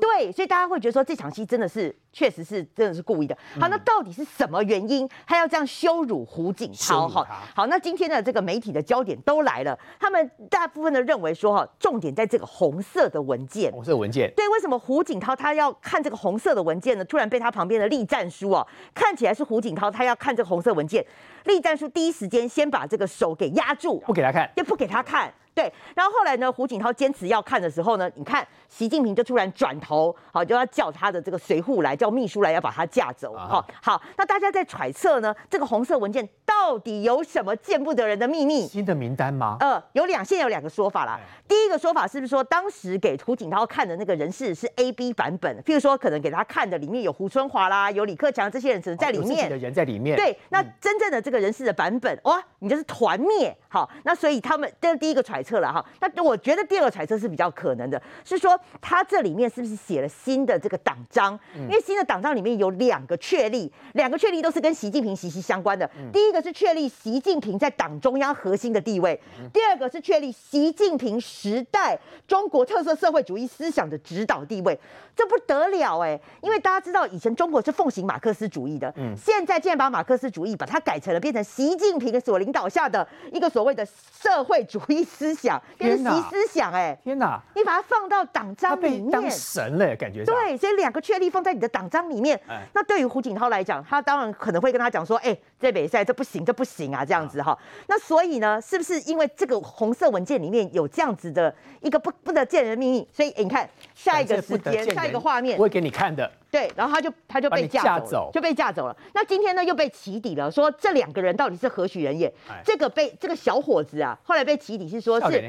对，所以大家会觉得说这场戏。真的是，确实是，真的是故意的。好，那到底是什么原因，他要这样羞辱胡锦涛？哈，好，那今天的这个媒体的焦点都来了，他们大部分的认为说，哈，重点在这个红色的文件。红色文件。对，为什么胡锦涛他要看这个红色的文件呢？突然被他旁边的栗战书哦，看起来是胡锦涛他要看这个红色文件，栗战书第一时间先把这个手给压住，不给他看，也不给他看。对，然后后来呢？胡锦涛坚持要看的时候呢，你看习近平就突然转头，好就要叫他的这个随扈来，叫秘书来要把他架走。好，好，那大家在揣测呢，这个红色文件到底有什么见不得人的秘密？新的名单吗？呃，有两，现在有两个说法啦。第一个说法是不是说，当时给胡锦涛看的那个人事是 A、B 版本？譬如说，可能给他看的里面有胡春华啦，有李克强这些人只能在里面的人在里面。对，那真正的这个人事的版本，哇，你就是团灭。好，那所以他们这第一个揣测了哈。那我觉得第二个揣测是比较可能的，是说他这里面是不是写了新的这个党章？因为新的党章里面有两个确立，两个确立都是跟习近平息息相关的。第一个是确立习近平在党中央核心的地位，第二个是确立习近平时代中国特色社会主义思想的指导地位。这不得了哎！因为大家知道以前中国是奉行马克思主义的，嗯，现在竟然把马克思主义把它改成了变成习近平所领导下的一个所谓的社会主义思想。习思想哎，天哪！你把它放到党章里面，当神了，感觉对，所以两个确立放在你的党章里面。那对于胡锦涛来讲，他当然可能会跟他讲说：“哎，这北赛这不行，这不行啊，这样子哈。”那所以呢，是不是因为这个红色文件里面有这样子的一个不不得见人的秘密？所以你看下一个时间，下一个画面，我会给你看的。对，然后他就他就被架走，就被架走了。那今天呢，又被起底了，说这两个人到底是何许人也？这个被这个小伙子啊，后来被起底是说是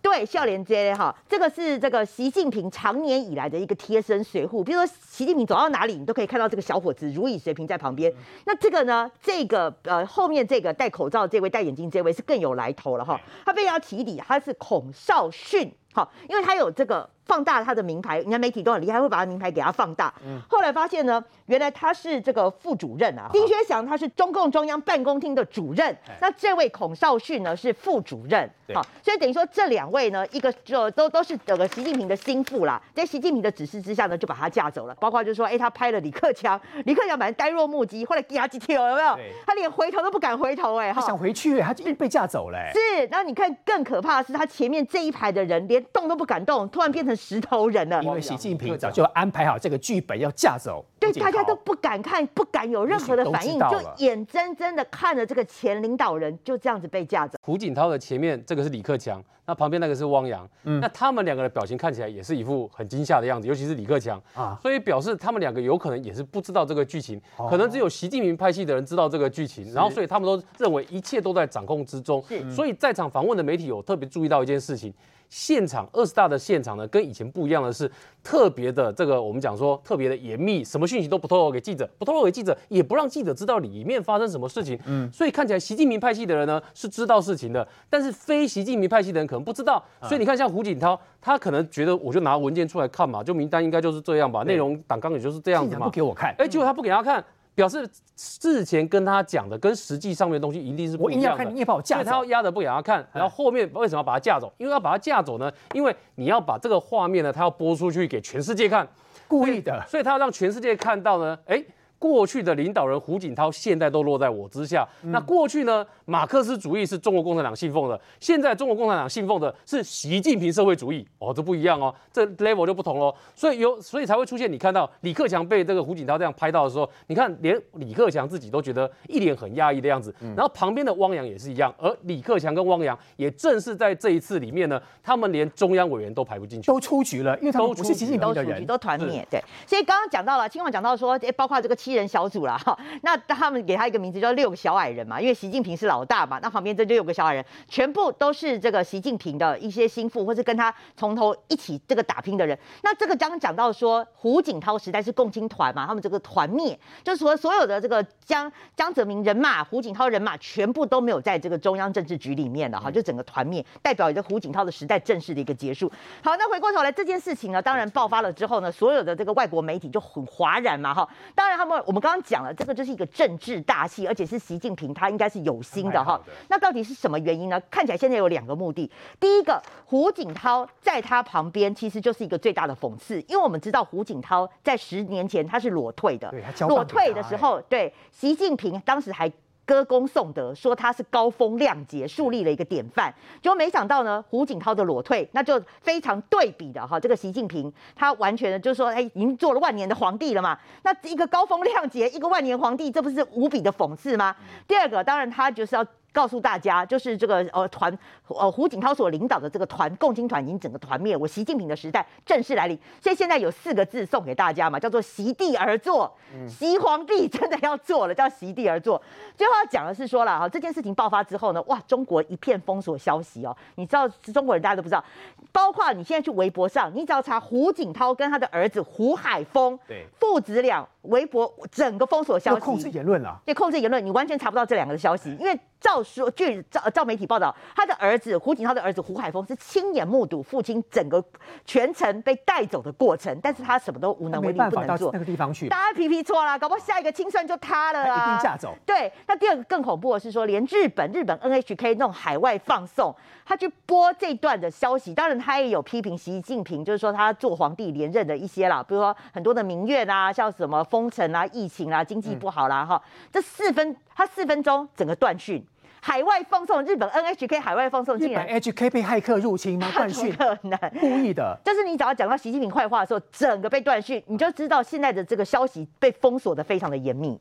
对笑脸接哈，这个是这个习近平常年以来的一个贴身随护。比如说习近平走到哪里，你都可以看到这个小伙子如影随形在旁边。那这个呢，这个呃后面这个戴口罩这位戴眼镜这位是更有来头了哈。他被要提底，他是孔少训，好，因为他有这个。放大他的名牌，人家媒体都很厉害，会把他名牌给他放大。后来发现呢，原来他是这个副主任啊。丁薛祥他是中共中央办公厅的主任，那这位孔少旭呢是副主任。好，所以等于说这两位呢，一个就都都是这个习近平的心腹啦，在习近平的指示之下呢，就把他架走了。包括就是说，哎，他拍了李克强，李克强反正呆若木鸡，后来给他几条有没有？他连回头都不敢回头，哎，他想回去，他就被架走了。是，然后你看更可怕的是，他前面这一排的人连动都不敢动，突然变成。石头人了，因为习近平早就安排好这个剧本要架走，对，大家都不敢看，不敢有任何的反应，就眼睁睁的看着这个前领导人就这样子被架走。胡锦涛的前面这个是李克强，那旁边那个是汪洋，嗯。那他们两个的表情看起来也是一副很惊吓的样子，尤其是李克强。啊，所以表示他们两个有可能也是不知道这个剧情，可能只有习近平拍戏的人知道这个剧情，然后所以他们都认为一切都在掌控之中，所以在场访问的媒体有特别注意到一件事情。现场二十大的现场呢，跟以前不一样的是，特别的这个我们讲说特别的严密，什么讯？息都不透露给记者，不透露给记者，也不让记者知道里面发生什么事情。嗯，所以看起来习近平派系的人呢是知道事情的，但是非习近平派系的人可能不知道。所以你看，像胡锦涛，他可能觉得我就拿文件出来看嘛，就名单应该就是这样吧，内容党纲也就是这样子嘛。不给我看，哎，结果他不给他看。表示事前跟他讲的跟实际上面的东西一定是不一样的。你也把我架走，他要压着不给他看，然后后面为什么要把他架走？因为要把他架走呢？因为你要把这个画面呢，他要播出去给全世界看，故意的，所以他要让全世界看到呢，哎。过去的领导人胡锦涛现在都落在我之下。那过去呢？马克思主义是中国共产党信奉的，现在中国共产党信奉的是习近平社会主义。哦，这不一样哦，这 level 就不同喽。所以有，所以才会出现你看到李克强被这个胡锦涛这样拍到的时候，你看连李克强自己都觉得一脸很压抑的样子。然后旁边的汪洋也是一样，而李克强跟汪洋也正是在这一次里面呢，他们连中央委员都排不进去，都出局了，因为他们不是习近平的人，都团灭。对，所以刚刚讲到了，今晚讲到说，哎，包括这个七。人小组啦哈，那他们给他一个名字叫六个小矮人嘛，因为习近平是老大嘛，那旁边这六个小矮人全部都是这个习近平的一些心腹，或是跟他从头一起这个打拼的人。那这个刚刚讲到说胡锦涛时代是共青团嘛，他们这个团灭，就是说所有的这个江江泽民人马、胡锦涛人马全部都没有在这个中央政治局里面了哈，就整个团灭，代表着胡锦涛的时代正式的一个结束。好，那回过头来这件事情呢，当然爆发了之后呢，所有的这个外国媒体就很哗然嘛哈，当然他们。我们刚刚讲了，这个就是一个政治大戏，而且是习近平他应该是有心的哈。那到底是什么原因呢？看起来现在有两个目的。第一个，胡锦涛在他旁边其实就是一个最大的讽刺，因为我们知道胡锦涛在十年前他是裸退的，裸退的时候，对习近平当时还。歌功颂德，说他是高风亮节，树立了一个典范。结果没想到呢，胡锦涛的裸退，那就非常对比的哈。这个习近平，他完全的就是说，哎，已经做了万年的皇帝了嘛。那一个高风亮节，一个万年皇帝，这不是无比的讽刺吗？第二个，当然他就是要。告诉大家，就是这个呃团呃胡锦涛所领导的这个团共青团已经整个团灭，我习近平的时代正式来临。所以现在有四个字送给大家嘛，叫做席地而坐。习皇帝真的要做了，叫席地而坐。最后要讲的是说了哈，这件事情爆发之后呢，哇，中国一片封锁消息哦。你知道中国人大家都不知道，包括你现在去微博上，你只要查胡锦涛跟他的儿子胡海峰，对，父子俩微博整个封锁消息，控制言论了，对，控制言论，你完全查不到这两个的消息，因为照。说据照照媒体报道，他的儿子胡锦涛的儿子胡海峰是亲眼目睹父亲整个全程被带走的过程，但是他什么都无能为力，不能做。那个地方去，大家皮皮错了，搞不好下一个清算就他了啊！一定嫁走。对，那第二个更恐怖的是说，连日本日本 NHK 那种海外放送，他去播这段的消息，当然他也有批评习近平，就是说他做皇帝连任的一些啦，比如说很多的民怨啊，像什么封城啊、疫情啊、经济不好啦，哈，这四分他四分钟整个断讯。海外放送，日本 NHK 海外放送，日本 HK 被骇客入侵吗？断讯，可能故意的。就是你只要讲到习近平坏话的时候，整个被断讯，你就知道现在的这个消息被封锁的非常的严密。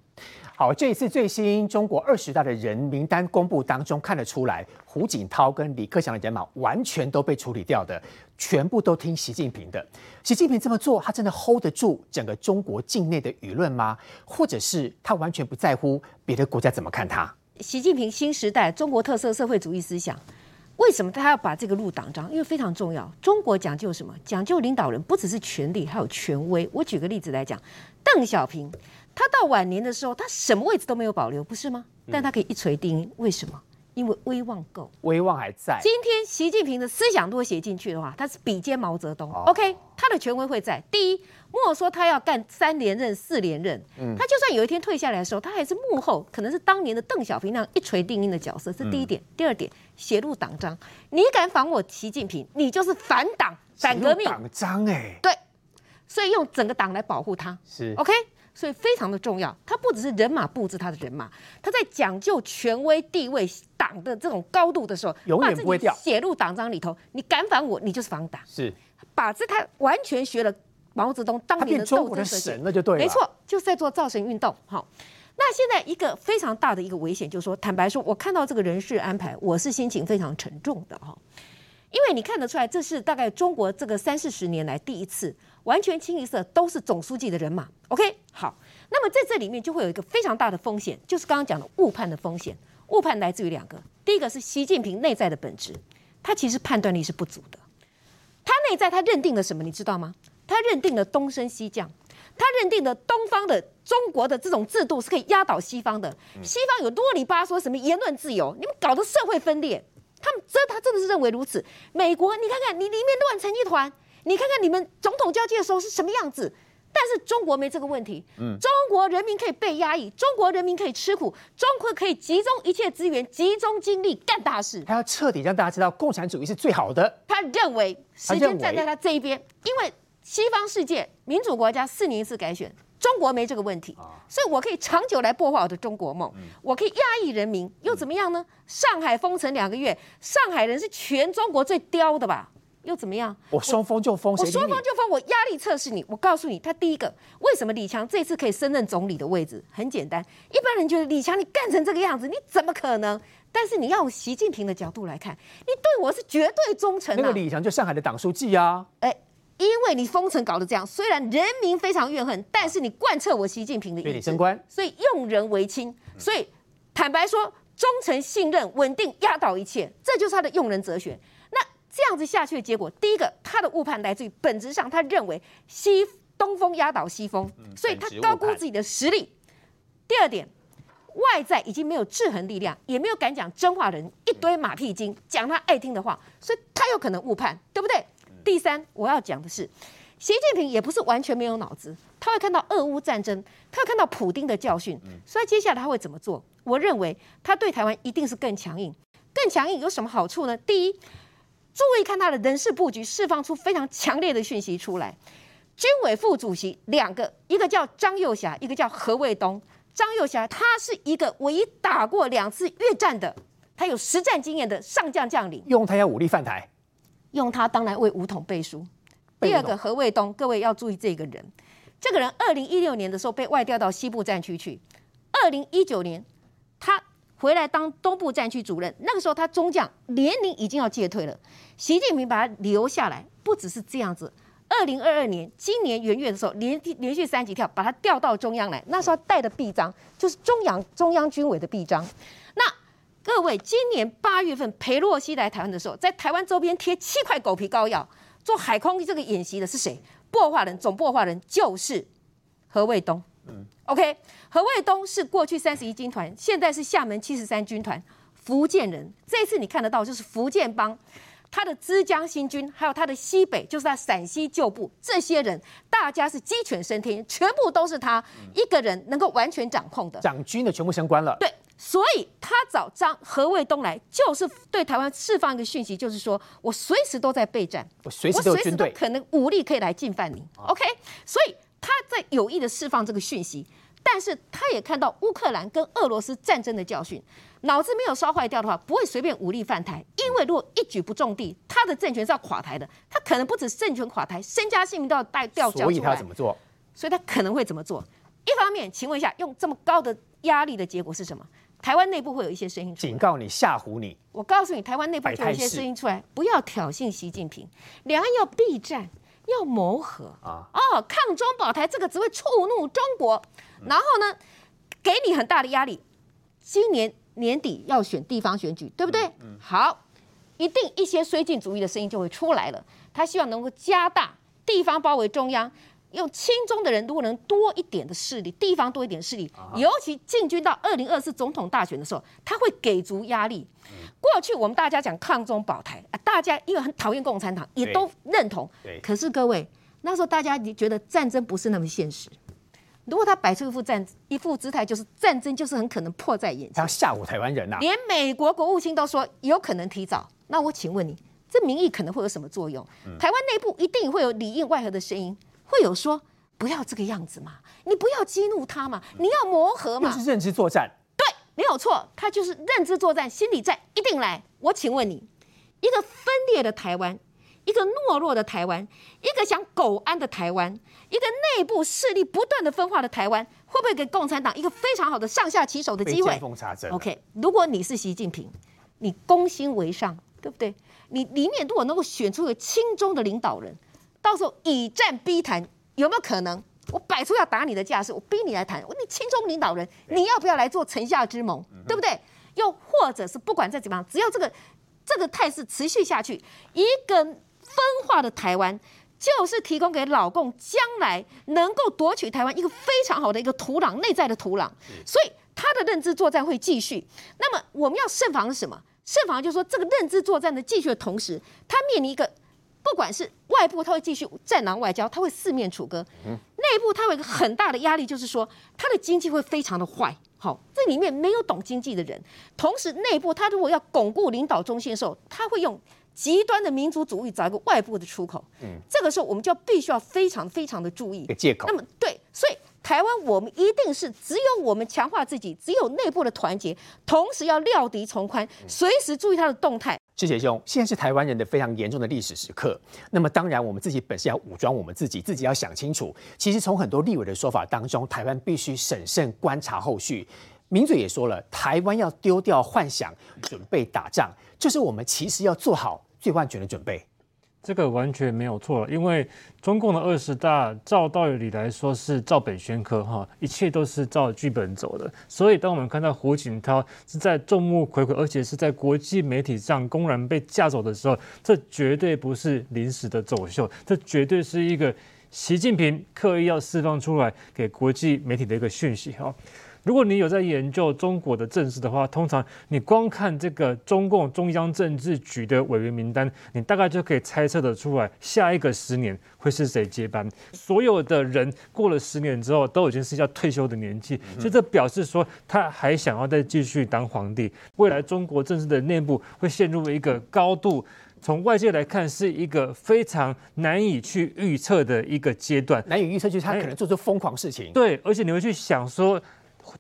好，这一次最新中国二十大的人名单公布当中，看得出来，胡锦涛跟李克强的人马完全都被处理掉的，全部都听习近平的。习近平这么做，他真的 hold 得住整个中国境内的舆论吗？或者是他完全不在乎别的国家怎么看他？习近平新时代中国特色社会主义思想，为什么他要把这个路挡上？因为非常重要。中国讲究什么？讲究领导人不只是权力，还有权威。我举个例子来讲，邓小平，他到晚年的时候，他什么位置都没有保留，不是吗？但他可以一锤定音，为什么？因为威望够，威望还在。今天习近平的思想如果写进去的话，他是比肩毛泽东。OK，他的权威会在。第一，莫说他要干三连任、四连任，他就算有一天退下来的时候，他还是幕后可能是当年的邓小平那样一锤定音的角色。是第一点。第二点，写入党章，你敢反我习近平，你就是反党、反革命。党章哎，对，所以用整个党来保护他。是 OK。所以非常的重要，他不只是人马布置他的人马，他在讲究权威地位、党的这种高度的时候，永远不会掉。写入党章里头，你敢反我，你就是反党。是，把这他完全学了毛泽东当年的斗争神，那就对了。没错，就是在做造神运动。好，那现在一个非常大的一个危险，就是说，坦白说，我看到这个人事安排，我是心情非常沉重的哈，因为你看得出来，这是大概中国这个三四十年来第一次。完全清一色都是总书记的人马，OK，好，那么在这里面就会有一个非常大的风险，就是刚刚讲的误判的风险。误判来自于两个，第一个是习近平内在的本质，他其实判断力是不足的。他内在他认定了什么，你知道吗？他认定了东升西降，他认定的东方的中国的这种制度是可以压倒西方的，西方有啰里吧嗦什么言论自由，你们搞得社会分裂，他们真他真的是认为如此。美国，你看看你里面乱成一团，你看看你们总统交接的时候是什么样子。但是中国没这个问题，嗯，中国人民可以被压抑，中国人民可以吃苦，中国可以集中一切资源、集中精力干大事。他要彻底让大家知道共产主义是最好的。他认为时间站在他这一边，因为西方世界民主国家四年一次改选，中国没这个问题，所以我可以长久来破坏我的中国梦，我可以压抑人民，又怎么样呢？上海封城两个月，上海人是全中国最刁的吧？又怎么样？我说封就封，我说封就封，我压力测试你。我告诉你，他第一个，为什么李强这次可以升任总理的位置？很简单，一般人觉得李强你干成这个样子，你怎么可能？但是你要用习近平的角度来看，你对我是绝对忠诚。那个李强就上海的党书记啊。哎，因为你封城搞得这样，虽然人民非常怨恨，但是你贯彻我习近平的意志，升官，所以用人为亲。所以坦白说，忠诚、信任、稳定压倒一切，这就是他的用人哲学。那这样子下去的结果，第一个，他的误判来自于本质上，他认为西东风压倒西风，所以他高估自己的实力。第二点，外在已经没有制衡力量，也没有敢讲真话的人，一堆马屁精讲他爱听的话，所以他有可能误判，对不对？第三，我要讲的是，习近平也不是完全没有脑子，他会看到俄乌战争，他会看到普丁的教训，所以接下来他会怎么做？我认为他对台湾一定是更强硬，更强硬有什么好处呢？第一。注意看他的人事布局，释放出非常强烈的讯息出来。军委副主席两个，一个叫张幼霞，一个叫何卫东。张幼霞他是一个唯一打过两次越战的，他有实战经验的上将将领。用他要武力犯台，用他当然为武统背书。第二个何卫东，各位要注意这个人。这个人二零一六年的时候被外调到西部战区去，二零一九年他。回来当东部战区主任，那个时候他中将年龄已经要届退了。习近平把他留下来，不只是这样子。二零二二年今年元月的时候，连连续三级跳，把他调到中央来。那时候带的臂章就是中央中央军委的臂章。那各位，今年八月份裴洛西来台湾的时候，在台湾周边贴七块狗皮膏药，做海空这个演习的是谁？破坏人，总破坏人就是何卫东。嗯，OK，何卫东是过去三十一军团，现在是厦门七十三军团，福建人。这次你看得到，就是福建帮，他的枝江新军，还有他的西北，就是他陕西旧部，这些人大家是鸡犬升天，全部都是他一个人能够完全掌控的。掌军的全部升官了。对，所以他找张何卫东来，就是对台湾释放一个讯息，就是说我随时都在备战，我随时都有军队，可能武力可以来进犯你。OK，所以。他在有意的释放这个讯息，但是他也看到乌克兰跟俄罗斯战争的教训，脑子没有烧坏掉的话，不会随便武力犯台。因为如果一举不中地，他的政权是要垮台的。他可能不止政权垮台，身家性命都要带掉交出来。所以他怎么做？所以他可能会怎么做？一方面，请问一下，用这么高的压力的结果是什么？台湾内部会有一些声音警告你、吓唬你。我告诉你，台湾内部就有一些声音出来，不要挑衅习近平，两岸要避战。要谋和啊哦，抗中保台这个只会触怒中国，然后呢，给你很大的压力。今年年底要选地方选举，对不对？好，一定一些绥靖主义的声音就会出来了。他希望能够加大地方包围中央。用亲中的人，如果能多一点的势力，地方多一点势力，尤其进军到二零二四总统大选的时候，他会给足压力。过去我们大家讲抗中保台，大家因为很讨厌共产党，也都认同。可是各位那时候大家你觉得战争不是那么现实。如果他摆出一副战一副姿态，就是战争就是很可能迫在眼前，他吓唬台湾人呐。连美国国务卿都说有可能提早。那我请问你，这民意可能会有什么作用？台湾内部一定会有里应外合的声音。会有说不要这个样子嘛，你不要激怒他嘛，你要磨合嘛。是认知作战，对，没有错，他就是认知作战，心理战一定来。我请问你，一个分裂的台湾，一个懦弱的台湾，一个想苟安的台湾，一个内部势力不断的分化的台湾，会不会给共产党一个非常好的上下其手的机会？OK，如果你是习近平，你攻心为上，对不对？你里面如果能够选出一个亲中的领导人。到时候以战逼谈有没有可能？我摆出要打你的架势，我逼你来谈。你亲中领导人，你要不要来做城下之盟？对不对？又或者是不管再怎么样，只要这个这个态势持续下去，一个分化的台湾，就是提供给老共将来能够夺取台湾一个非常好的一个土壤，内在的土壤。所以他的认知作战会继续。那么我们要慎防什么？慎防就是说，这个认知作战的继续的同时，他面临一个，不管是外部，他会继续战狼外交，他会四面楚歌；内部，他有一个很大的压力，就是说，他的经济会非常的坏。好，这里面没有懂经济的人。同时，内部他如果要巩固领导中心的时候，他会用极端的民族主义找一个外部的出口。嗯，这个时候我们就要必须要非常非常的注意。借口。那么，对，所以。台湾，我们一定是只有我们强化自己，只有内部的团结，同时要料敌从宽，随时注意他的动态。志杰兄，现在是台湾人的非常严重的历史时刻。那么，当然我们自己本身要武装我们自己，自己要想清楚。其实从很多立委的说法当中，台湾必须审慎观察后续。名嘴也说了，台湾要丢掉幻想，准备打仗，就是我们其实要做好最万全的准备。这个完全没有错了，因为中共的二十大照道理来说是照本宣科哈，一切都是照剧本走的。所以当我们看到胡锦涛是在众目睽睽，而且是在国际媒体上公然被架走的时候，这绝对不是临时的走秀，这绝对是一个习近平刻意要释放出来给国际媒体的一个讯息哈。如果你有在研究中国的政治的话，通常你光看这个中共中央政治局的委员名单，你大概就可以猜测得出来，下一个十年会是谁接班。所有的人过了十年之后，都已经是要退休的年纪，所以这表示说他还想要再继续当皇帝。未来中国政治的内部会陷入一个高度，从外界来看是一个非常难以去预测的一个阶段。难以预测就是他可能做出疯狂事情。对，而且你会去想说。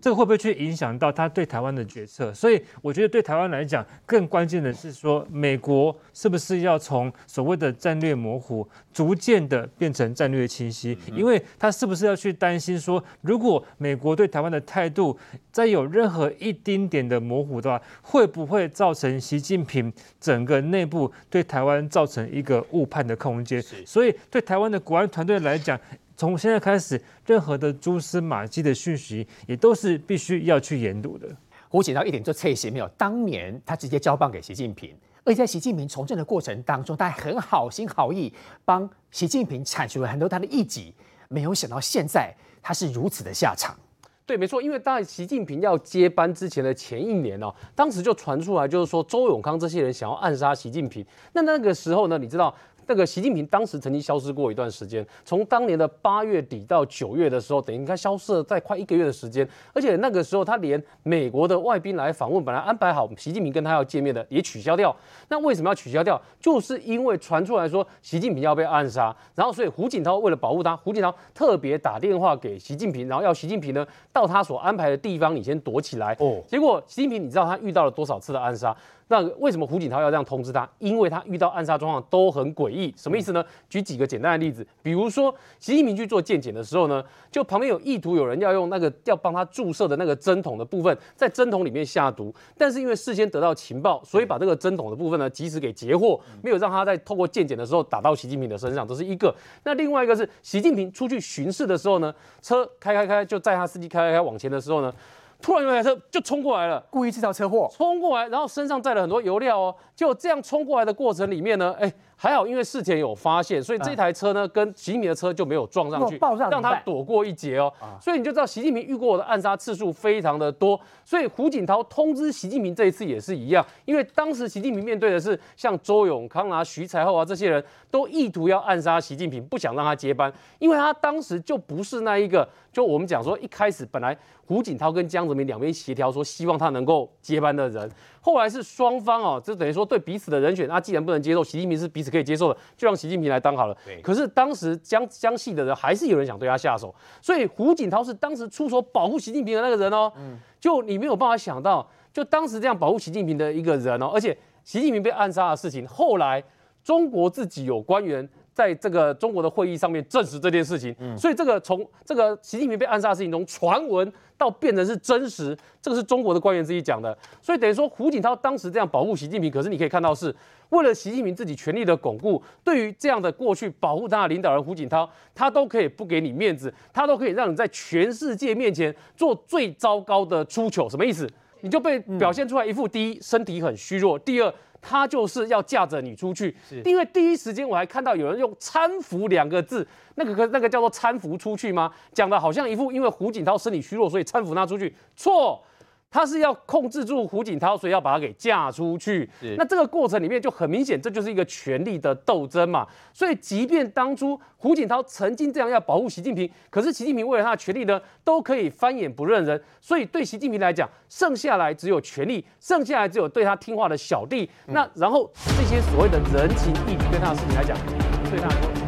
这个会不会去影响到他对台湾的决策？所以我觉得对台湾来讲，更关键的是说，美国是不是要从所谓的战略模糊，逐渐的变成战略清晰？因为他是不是要去担心说，如果美国对台湾的态度再有任何一丁点的模糊的话，会不会造成习近平整个内部对台湾造成一个误判的空间？所以对台湾的国安团队来讲。从现在开始，任何的蛛丝马迹的讯息，也都是必须要去研读的。胡锦涛一点做侧写没有，当年他直接交棒给习近平，而且在习近平从政的过程当中，他还很好心好意帮习近平铲除了很多他的异己，没有想到现在他是如此的下场。对，没错，因为当习近平要接班之前的前一年哦，当时就传出来就是说周永康这些人想要暗杀习近平。那那个时候呢，你知道？那个习近平当时曾经消失过一段时间，从当年的八月底到九月的时候，等于他消失了在快一个月的时间，而且那个时候他连美国的外宾来访问，本来安排好习近平跟他要见面的也取消掉。那为什么要取消掉？就是因为传出来说习近平要被暗杀，然后所以胡锦涛为了保护他，胡锦涛特别打电话给习近平，然后要习近平呢到他所安排的地方，你先躲起来。哦，结果习近平你知道他遇到了多少次的暗杀？那为什么胡锦涛要这样通知他？因为他遇到暗杀状况都很诡异，什么意思呢？举几个简单的例子，比如说习近平去做健检的时候呢，就旁边有意图有人要用那个要帮他注射的那个针筒的部分，在针筒里面下毒，但是因为事先得到情报，所以把这个针筒的部分呢及时给截获，没有让他在透过健检的时候打到习近平的身上，这是一个。那另外一个是习近平出去巡视的时候呢，车开开开就载他司机开开开往前的时候呢。突然有台车就冲过来了，故意制造车祸，冲过来，然后身上载了很多油料哦，就这样冲过来的过程里面呢，哎。还好，因为事前有发现，所以这台车呢跟习近平的车就没有撞上去，让他躲过一劫哦。所以你就知道习近平遇过我的暗杀次数非常的多。所以胡锦涛通知习近平这一次也是一样，因为当时习近平面对的是像周永康啊、徐才厚啊这些人都意图要暗杀习近平，不想让他接班，因为他当时就不是那一个，就我们讲说一开始本来胡锦涛跟江泽民两边协调说希望他能够接班的人。后来是双方哦，就等于说对彼此的人选，那既然不能接受，习近平是彼此可以接受的，就让习近平来当好了。可是当时江江系的人还是有人想对他下手，所以胡锦涛是当时出手保护习近平的那个人哦。嗯。就你没有办法想到，就当时这样保护习近平的一个人哦，而且习近平被暗杀的事情，后来中国自己有官员。在这个中国的会议上面证实这件事情，所以这个从这个习近平被暗杀的事情中传闻到变成是真实，这个是中国的官员自己讲的，所以等于说胡锦涛当时这样保护习近平，可是你可以看到是为了习近平自己权力的巩固，对于这样的过去保护他的领导人胡锦涛，他都可以不给你面子，他都可以让你在全世界面前做最糟糕的出糗，什么意思？你就被表现出来一副第一身体很虚弱，第二他就是要架着你出去。因为第一时间我还看到有人用搀扶两个字，那个那个叫做搀扶出去吗？讲的好像一副因为胡锦涛身体虚弱，所以搀扶他出去，错。他是要控制住胡锦涛，所以要把他给嫁出去。那这个过程里面就很明显，这就是一个权力的斗争嘛。所以，即便当初胡锦涛曾经这样要保护习近平，可是习近平为了他的权力呢，都可以翻眼不认人。所以，对习近平来讲，剩下来只有权力，剩下来只有对他听话的小弟。那然后这些所谓的人情义理对他的事情来讲，对他。